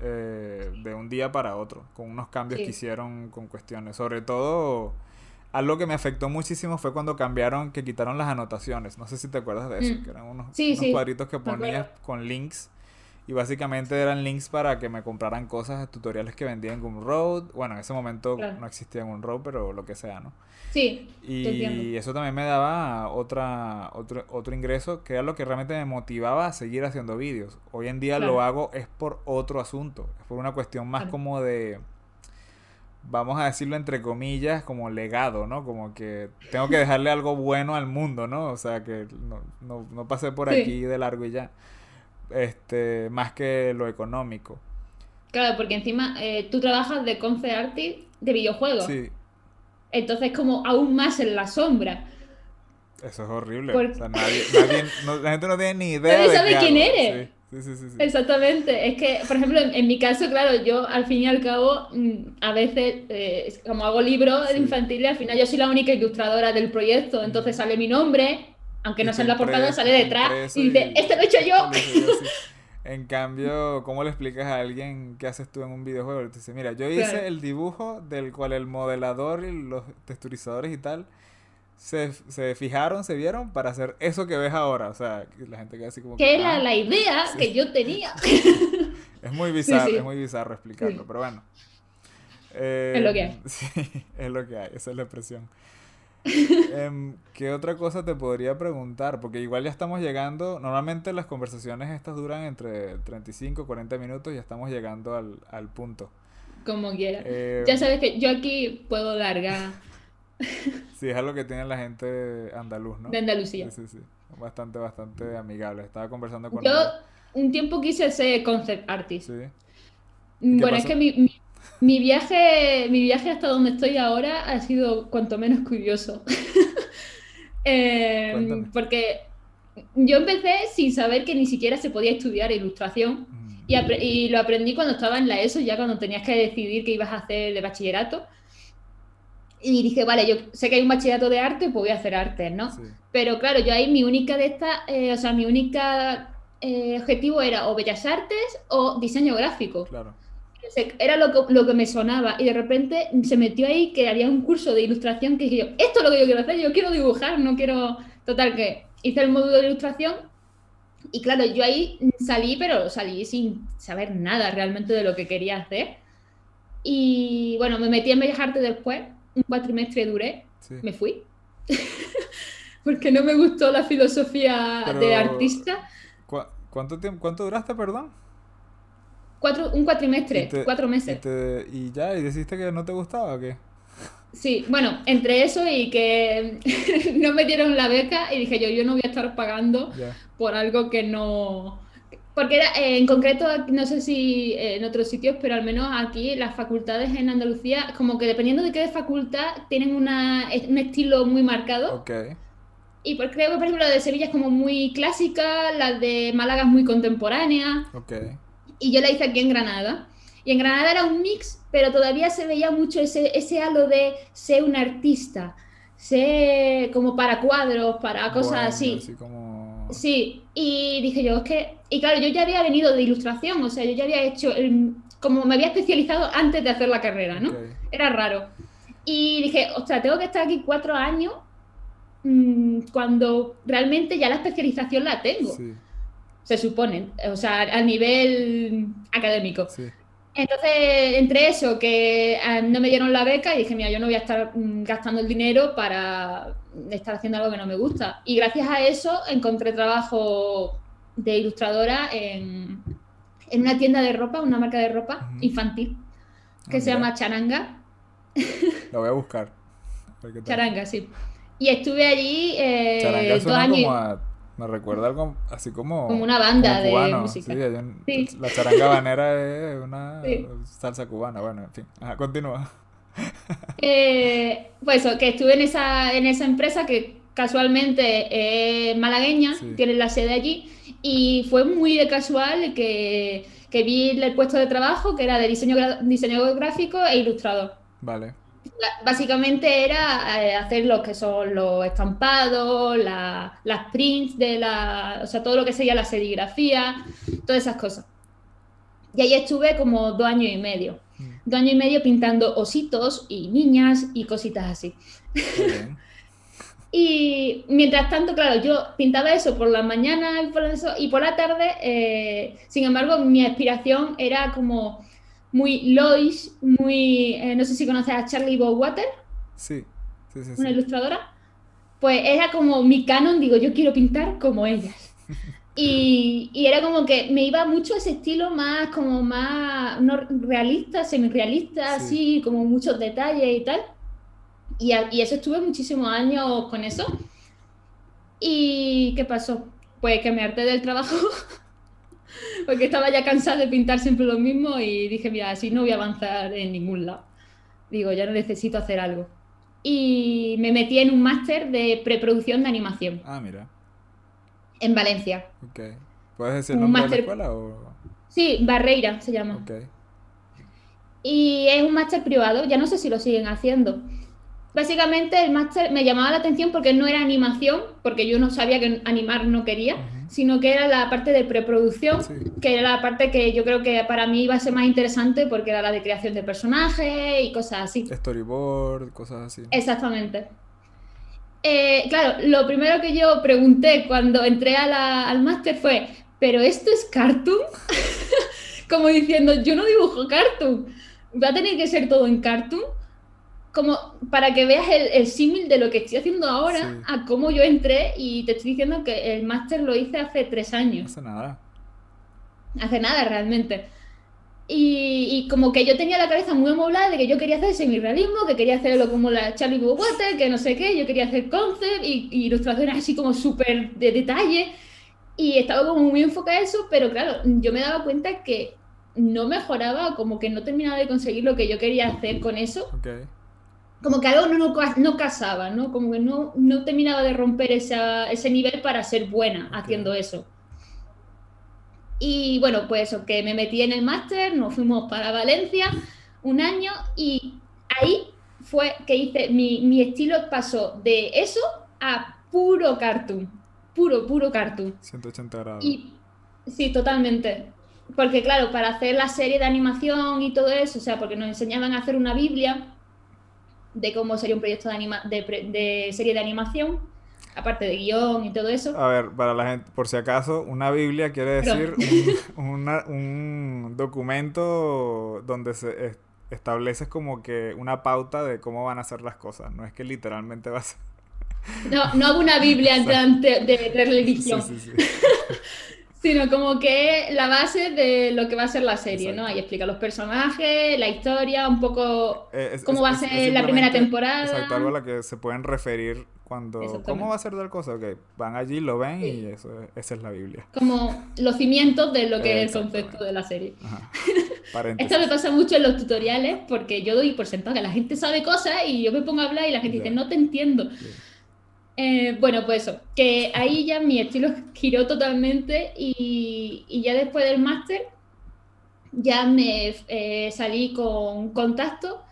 eh, de un día para otro, con unos cambios que hicieron con cuestiones. Sobre todo, algo que me afectó muchísimo fue cuando cambiaron, que quitaron las anotaciones. No sé si te acuerdas de eso, mm. que eran unos, cuadritos que ponías con links y básicamente eran links para que me compraran cosas, tutoriales que vendían en Gumroad. Bueno, en ese momento no existía Gumroad, pero lo que sea, ¿no? Sí. Y eso también me daba otra, otro, otro ingreso, que era lo que realmente me motivaba a seguir haciendo vídeos. Hoy en día lo hago es por otro asunto, es por una cuestión más como de vamos a decirlo entre comillas, como legado, ¿no? Como que tengo que dejarle algo bueno al mundo, ¿no? O sea, que no, no, no pasé por aquí de largo y ya este, más que lo económico. Claro, porque encima eh, tú trabajas de concept artist de videojuegos. Sí. Entonces, como aún más en la sombra. Eso es horrible. O sea, nadie, nadie la gente no tiene ni idea. Nadie sabe quién eres. Sí, sí, sí, Exactamente. Es que, por ejemplo, en, mi caso, claro, yo al fin y al cabo, mm, a veces, eh, como hago libros infantiles, al final yo soy la única ilustradora del proyecto. Entonces sale mi nombre, aunque no sea en la portada, sale detrás y dice, ¡este lo he hecho yo! En cambio, ¿cómo le explicas a alguien qué haces tú en un videojuego? Te dice, mira, yo hice el dibujo del cual el modelador y los texturizadores y tal se, se, fijaron, se vieron para hacer eso que ves ahora. O sea, la gente queda así como... Que era ah, la idea que yo tenía. es muy bizarro, es muy bizarro explicarlo, pero bueno. es lo que hay. Sí, es lo que hay, esa es la expresión. Em, ¿Qué otra cosa te podría preguntar? Porque igual ya estamos llegando, normalmente las conversaciones estas duran entre 35 y 40 minutos y ya estamos llegando al, al punto. Como quiera. Eh, ya sabes que yo aquí puedo largar. sí, es algo que tiene la gente andaluz, ¿no? De Andalucía. Sí, sí, sí. Bastante, bastante amigable. Estaba conversando con Yo un tiempo quise ser concept artist. Sí. Bueno, es que mi, mi, mi, viaje, mi viaje hasta donde estoy ahora ha sido cuanto menos curioso. eh, porque yo empecé sin saber que ni siquiera se podía estudiar ilustración. Mm. Y, y, lo aprendí cuando estaba en la ESO, ya cuando tenías que decidir qué ibas a hacer de bachillerato. Y dije, vale, yo sé que hay un bachillerato de arte, pues voy a hacer arte, ¿no? Sí. Pero claro, yo ahí mi única de estas, eh, o sea, mi única eh, objetivo era o bellas artes o diseño gráfico. Claro. Era lo que, lo que me sonaba y de repente se metió ahí que había un curso de ilustración que dije yo, esto es lo que yo quiero hacer, yo quiero dibujar, no quiero... Total, que hice el módulo de ilustración y claro, yo ahí salí, pero salí sin saber nada realmente de lo que quería hacer. Y bueno, me metí en Bellas Artes después, un cuatrimestre duré, Sí. me fui. Porque no me gustó la filosofía Pero- de artista. ¿Cu- ¿Cuánto tiempo, cuánto duraste, perdón? Cuatro, un cuatrimestre, Y te- cuatro Y, meses. te- y ya, y deciste que no te gustaba o qué? Sí, bueno, entre eso y que no me dieron la beca y dije yo, yo no voy a estar pagando por algo que no... Porque era, eh, en concreto, no sé si eh, en otros sitios, pero al menos aquí las facultades en Andalucía, como que dependiendo de qué facultad, tienen una, un estilo muy marcado. Ok. Y por, creo que, por ejemplo, la de Sevilla es como muy clásica, la de Málaga es muy contemporánea, Ok. Y yo la hice aquí en Granada. Y en Granada era un mix, pero todavía se veía mucho ese, ese halo de ser un artista, ser como para cuadros, para cosas Bueno, así. Así como... Sí, y dije yo, es que, y claro, yo ya había venido de ilustración, o sea, yo ya había hecho, el- como me había especializado antes de hacer la carrera, ¿no? Era raro. Y dije, ostras, tengo que estar aquí cuatro años mm, cuando realmente ya la especialización la tengo, Sí, se supone, o sea, a nivel académico. sí. Entonces, entre eso, que eh, no me dieron la beca, y dije, mira, yo no voy a estar mm, gastando el dinero para estar haciendo algo que no me gusta. Y gracias a eso encontré trabajo de ilustradora en, en una tienda de ropa, una marca de ropa infantil, que Ah, se mira. llama Charanga. La voy a buscar. A. Charanga, sí. Y estuve allí eh, Charanga dos años. como a... Me recuerda algo así como... Como una banda como de música. Sí, un- Sí. La charanga banera es una Sí. salsa cubana. Bueno, en fin. Ajá, continúa. Eh, pues eso, que estuve en esa, en esa empresa que casualmente es malagueña, tiene la sede allí, y fue muy de casual que, que vi el puesto de trabajo que era de diseño, diseño gráfico e ilustrador. Vale. Básicamente era eh, hacer lo que son los estampados, la- las prints de la, o sea, todo lo que sería la serigrafía, todas esas cosas. Y ahí estuve como dos años y medio. Mm, Dos años y medio pintando ositos y niñas y cositas así. Y mientras tanto, claro, yo pintaba eso por la mañana y por, eso, y por la tarde, eh, sin embargo, mi aspiración era como muy Lois, muy, eh, no sé si conoces a Charlie Bowater, Sí. Sí, sí, una sí. ilustradora, pues era como mi canon, digo, yo quiero pintar como ellas. Y, y era como que me iba mucho ese estilo más, como más, no realista, semi-realista, Sí. así, como muchos detalles y tal. Y, a- y eso estuve muchísimos años con eso. ¿Y qué pasó? Pues que me harté del trabajo, porque estaba ya cansada de pintar siempre lo mismo y dije, mira, así no voy a avanzar en ningún lado. Digo, ya no necesito hacer algo. Y me metí en un máster de preproducción de animación Ah, mira. en Valencia. Ok. ¿Puedes decir el nombre de la escuela o...? Sí, Barreira se llama. Ok. Y es un máster privado, ya no sé si lo siguen haciendo. Básicamente el máster me llamaba la atención porque no era animación, porque yo no sabía que animar no quería. Sino que era la parte de preproducción, Sí. que era la parte que yo creo que para mí iba a ser más interesante porque era la de creación de personajes y cosas así. Storyboard, cosas así. Exactamente. Eh, claro, lo primero que yo pregunté cuando entré a la- al máster fue, ¿pero esto es cartoon? Como diciendo, yo no dibujo cartoon, ¿va a tener que ser todo en cartoon? Como para que veas el, símil de lo que estoy haciendo ahora a cómo yo entré y te estoy diciendo que el máster lo hice hace tres años. Hace nada. Hace nada realmente. Y, como que yo tenía la cabeza muy amoblada de que yo quería hacer semi-realismo, que quería hacerlo como la Charlie Water, que no sé qué, yo quería hacer concept y, y ilustraciones así como súper de detalle. Y estaba como muy enfocada en eso, pero claro, yo me daba cuenta que no mejoraba, como que no terminaba de conseguir lo que yo quería hacer con eso. Como que algo no, no, casaba, ¿no? Como que no, no terminaba de romper ese nivel para ser buena haciendo eso. Y bueno, pues eso, que me metí en el máster, nos fuimos para Valencia un año y ahí fue que hice, mi, mi estilo pasó de eso a puro cartoon, puro, puro cartoon. 180 grados. Y, sí, totalmente. Porque claro, para hacer la serie de animación y todo eso, o sea, porque nos enseñaban a hacer una Biblia de cómo sería un proyecto de, anima de, de serie de animación, aparte de guion y todo eso. A ver, para la gente, por si acaso, una Biblia quiere decir un, un, documento donde se estableces como que una pauta de cómo van a ser las cosas. No es que literalmente vas a... No, no hago una Biblia de, de, religión. Sí, sí, sí. sino como que la base de lo que va a ser la serie, ¿no? Ahí explica los personajes, la historia, un poco eh, cómo va a ser la primera temporada. Exacto, algo a la que se pueden referir cuando... ¿Cómo va a ser tal cosa? Ok, van allí, lo ven y eso, esa es la Biblia. Como los cimientos de lo que es el concepto de la serie. Esto me pasa mucho en los tutoriales porque yo doy por sentado que la gente sabe cosas y yo me pongo a hablar y la gente dice, no te entiendo. Eh, bueno, pues eso, que ahí ya mi estilo giró totalmente y, ya después del máster ya me eh, salí con contacto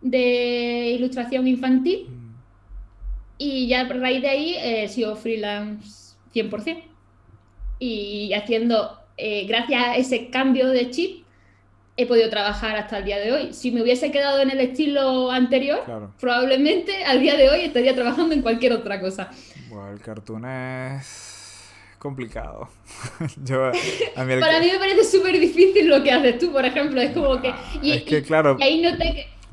de ilustración infantil y ya a raíz de ahí he sido freelance 100%. Y haciendo, eh, gracias a ese cambio de chip, he podido trabajar hasta el día de hoy. Si me hubiese quedado en el estilo anterior, probablemente al día de hoy estaría trabajando en cualquier otra cosa. Bueno, el cartoon es complicado. Para mí me parece súper difícil lo que haces tú, por ejemplo. Es como que... Y, es que, claro...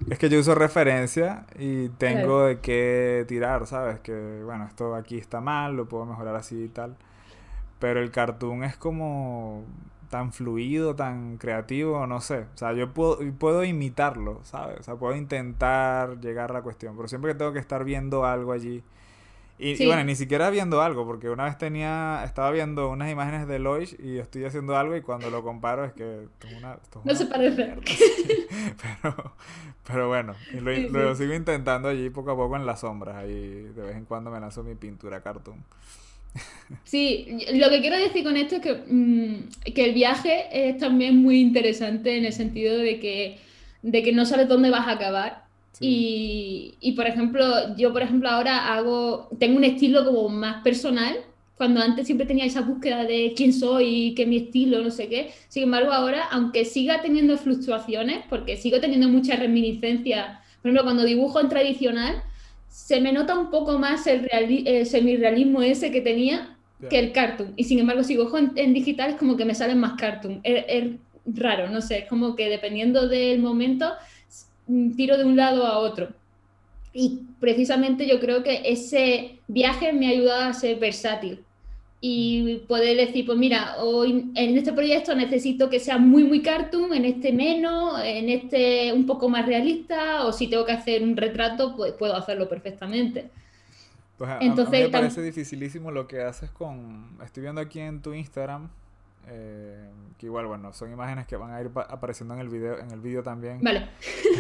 Es que yo uso referencia y tengo de qué tirar, ¿sabes? Que, bueno, esto aquí está mal, lo puedo mejorar así y tal. Pero el cartoon es como tan fluido, tan creativo, no sé. O sea, yo puedo, puedo imitarlo, ¿sabes? O sea, puedo intentar llegar a la cuestión, pero siempre que tengo que estar viendo algo allí. Y, bueno, ni siquiera viendo algo, porque una vez tenía, estaba viendo unas imágenes de Lois y estoy haciendo algo y cuando lo comparo es que no se parece. pero, pero bueno, lo, sigo intentando allí poco a poco en las sombras. Ahí de vez en cuando me lanzo mi pintura cartoon. Sí, lo que quiero decir con esto es que, mm, que el viaje es también muy interesante en el sentido de que, de que no sabes dónde vas a acabar. Y, y, por ejemplo, yo por ejemplo ahora hago, tengo un estilo como más personal, cuando antes siempre tenía esa búsqueda de quién soy, qué mi estilo, no sé qué. Sin embargo, ahora, aunque siga teniendo fluctuaciones, porque sigo teniendo muchas reminiscencias, por ejemplo, cuando dibujo en tradicional, se me nota un poco más el, el semirrealismo ese que tenía que el cartoon. Y sin embargo, si cojo en, digital es como que me salen más cartoon. Es, raro, no sé, es como que dependiendo del momento, tiro de un lado a otro. Y precisamente yo creo que ese viaje me ha ayudado a ser versátil y poder decir, pues mira, hoy en este proyecto necesito que sea muy, muy cartoon, en este menos, en este un poco más realista, o si tengo que hacer un retrato, pues puedo hacerlo perfectamente. Pues a, Entonces, mí me parece dificilísimo lo que haces con... Estoy viendo aquí en tu Instagram, eh, que igual, bueno, son imágenes que van a ir apareciendo en el video, en el video también. Vale.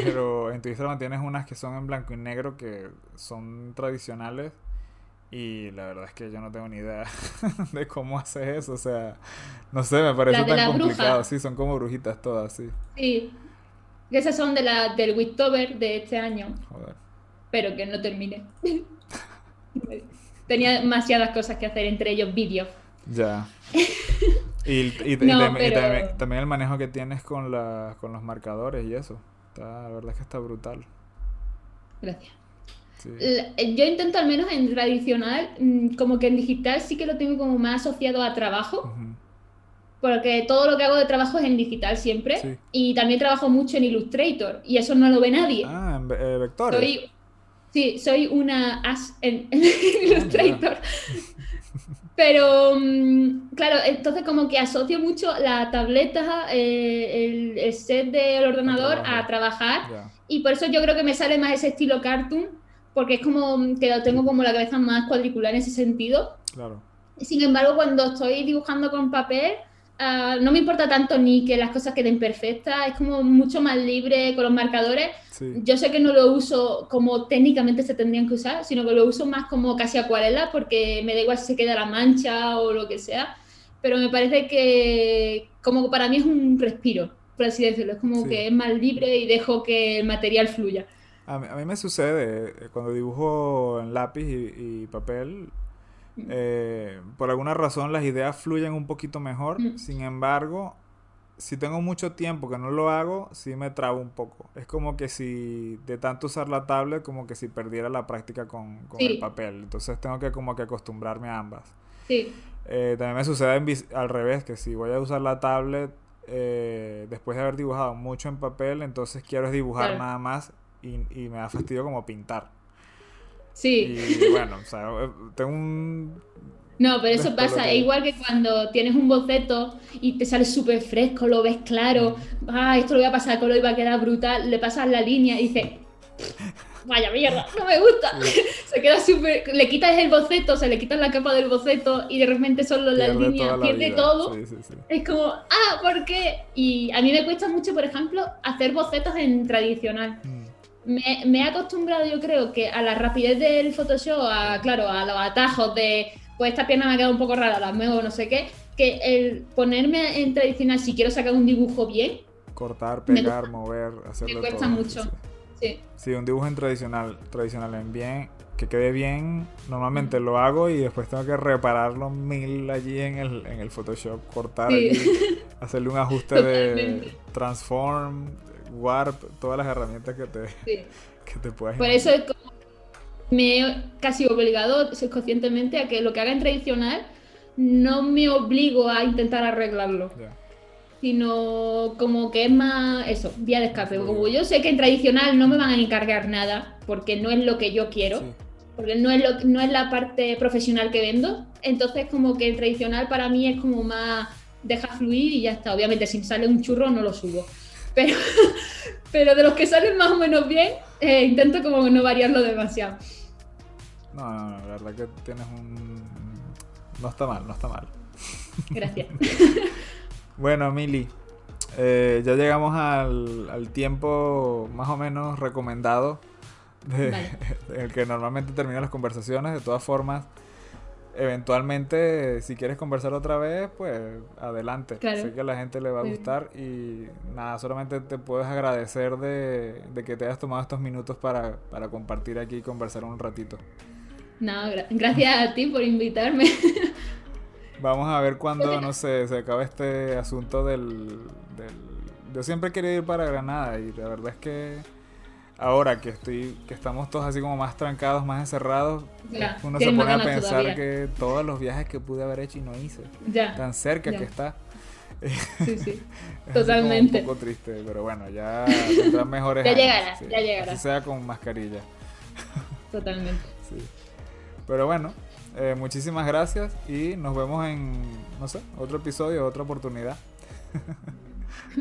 Pero en tu Instagram tienes unas que son en blanco y negro, que son tradicionales y la verdad es que yo no tengo ni idea de cómo haces eso. O sea, no sé, me parece tan complicado. Sí, son como brujitas todas, sí. Sí. Esas son de la, del Wistover de este año. Joder. Pero que no termine. Tenía demasiadas cosas que hacer, entre ellos vídeos. Ya. Y, también, el manejo que tienes con, la, con los marcadores y eso. la verdad es que está brutal. Gracias. Yo intento al menos en tradicional, mm, como que en digital sí que lo tengo como más asociado a trabajo. porque todo lo que hago de trabajo es en digital siempre. Y también trabajo mucho en Illustrator y eso no lo ve nadie. Ah, en eh, vectores. Soy, sí, soy una as en, ah, Illustrator. Pero, mm, claro, entonces como que asocio mucho la tableta, eh, el, set del ordenador a trabajar. Y por eso yo creo que me sale más ese estilo cartoon, porque es como que tengo como la cabeza más cuadricular en ese sentido. Claro. Sin embargo, cuando estoy dibujando con papel, ah, no me importa tanto ni que las cosas queden perfectas, es como mucho más libre con los marcadores. Yo sé que no lo uso como técnicamente se tendrían que usar, sino que lo uso más como casi acuarela porque me da igual si se queda la mancha o lo que sea, pero me parece que como para mí es un respiro, por así decirlo, es como que es más libre y dejo que el material fluya. A mí, a mí me sucede eh, cuando dibujo en lápiz y papel, eh, por alguna razón las ideas fluyen un poquito mejor. Sin embargo, si tengo mucho tiempo que no lo hago, sí me trabo un poco. Es como que si de tanto usar la tablet, como que si perdiera la práctica con, el papel. Entonces tengo que como que acostumbrarme a ambas. Sí. Eh, también me sucede al revés, que si voy a usar la tablet eh, después de haber dibujado mucho en papel, entonces quiero dibujar nada más y, y me da fastidio como pintar. Sí. Y bueno, o sea, eh, tengo un... No, pero eso pasa, es igual que cuando tienes un boceto y te sale súper fresco, lo ves claro, ah, esto lo voy a pasar a color y va a quedar brutal, le pasas la línea y dices, vaya mierda, no me gusta. se queda súper. Le quitas el boceto, se le quitas la capa del boceto y de repente solo las líneas, pierde todo. es como, ah, ¿por qué? Y a mí me cuesta mucho, por ejemplo, hacer bocetos en tradicional. Mm me, me, he acostumbrado, yo creo, que a la rapidez del Photoshop, a, claro, a los atajos de, pues esta pierna me ha quedado un poco rara, la muevo, no sé qué, que el ponerme en tradicional, si quiero sacar un dibujo bien. Cortar, pegar, mover, hacerlo. Me cuesta mucho. Sí. sí. un dibujo en tradicional, tradicional en bien, que quede bien, normalmente lo hago y después tengo que repararlo mil allí en el, en el Photoshop, cortar, hacerle un ajuste de transform, Warp, todas las herramientas que te, que te puedas Por eso es como me he casi obligado conscientemente a que lo que haga en tradicional no me obligo a intentar arreglarlo. Sino como que es más eso, vía de escape. Como yo sé que en tradicional no me van a encargar nada, porque no es lo que yo quiero, porque no es, lo, no es la parte profesional que vendo. Entonces, como que en tradicional para mí es como más deja fluir y ya está. Obviamente, si sale un churro, no lo subo. Pero, pero de los que salen más o menos bien, eh, intento como no variarlo demasiado. No, no, no, la verdad que tienes un... No está mal, no está mal. Gracias. bueno, Mili, eh, ya llegamos al, al, tiempo más o menos recomendado de, el que normalmente termina las conversaciones. De todas formas, eventualmente, si quieres conversar otra vez, pues adelante. Sé que a la gente le va a gustar y nada, solamente te puedes agradecer de, que te hayas tomado estos minutos para, compartir aquí y conversar un ratito. No, gracias a ti por invitarme. Vamos a ver cuándo, no sé, se acaba este asunto del, del... Yo siempre he querido ir para Granada y la verdad es que ahora que estoy que estamos todos así como más trancados, más encerrados, uno se pone a pensar que todos los viajes que pude haber hecho y no hice, tan cerca que está. Sí, sí, totalmente. un poco triste, pero bueno, ya tendrán mejores. ya llegará, ya llegará. Así sea con mascarilla. Totalmente. Sí. Pero bueno, eh, muchísimas gracias y nos vemos en, no sé, otro episodio, otra oportunidad.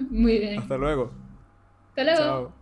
Muy bien. Hasta luego. Hasta luego. Chao.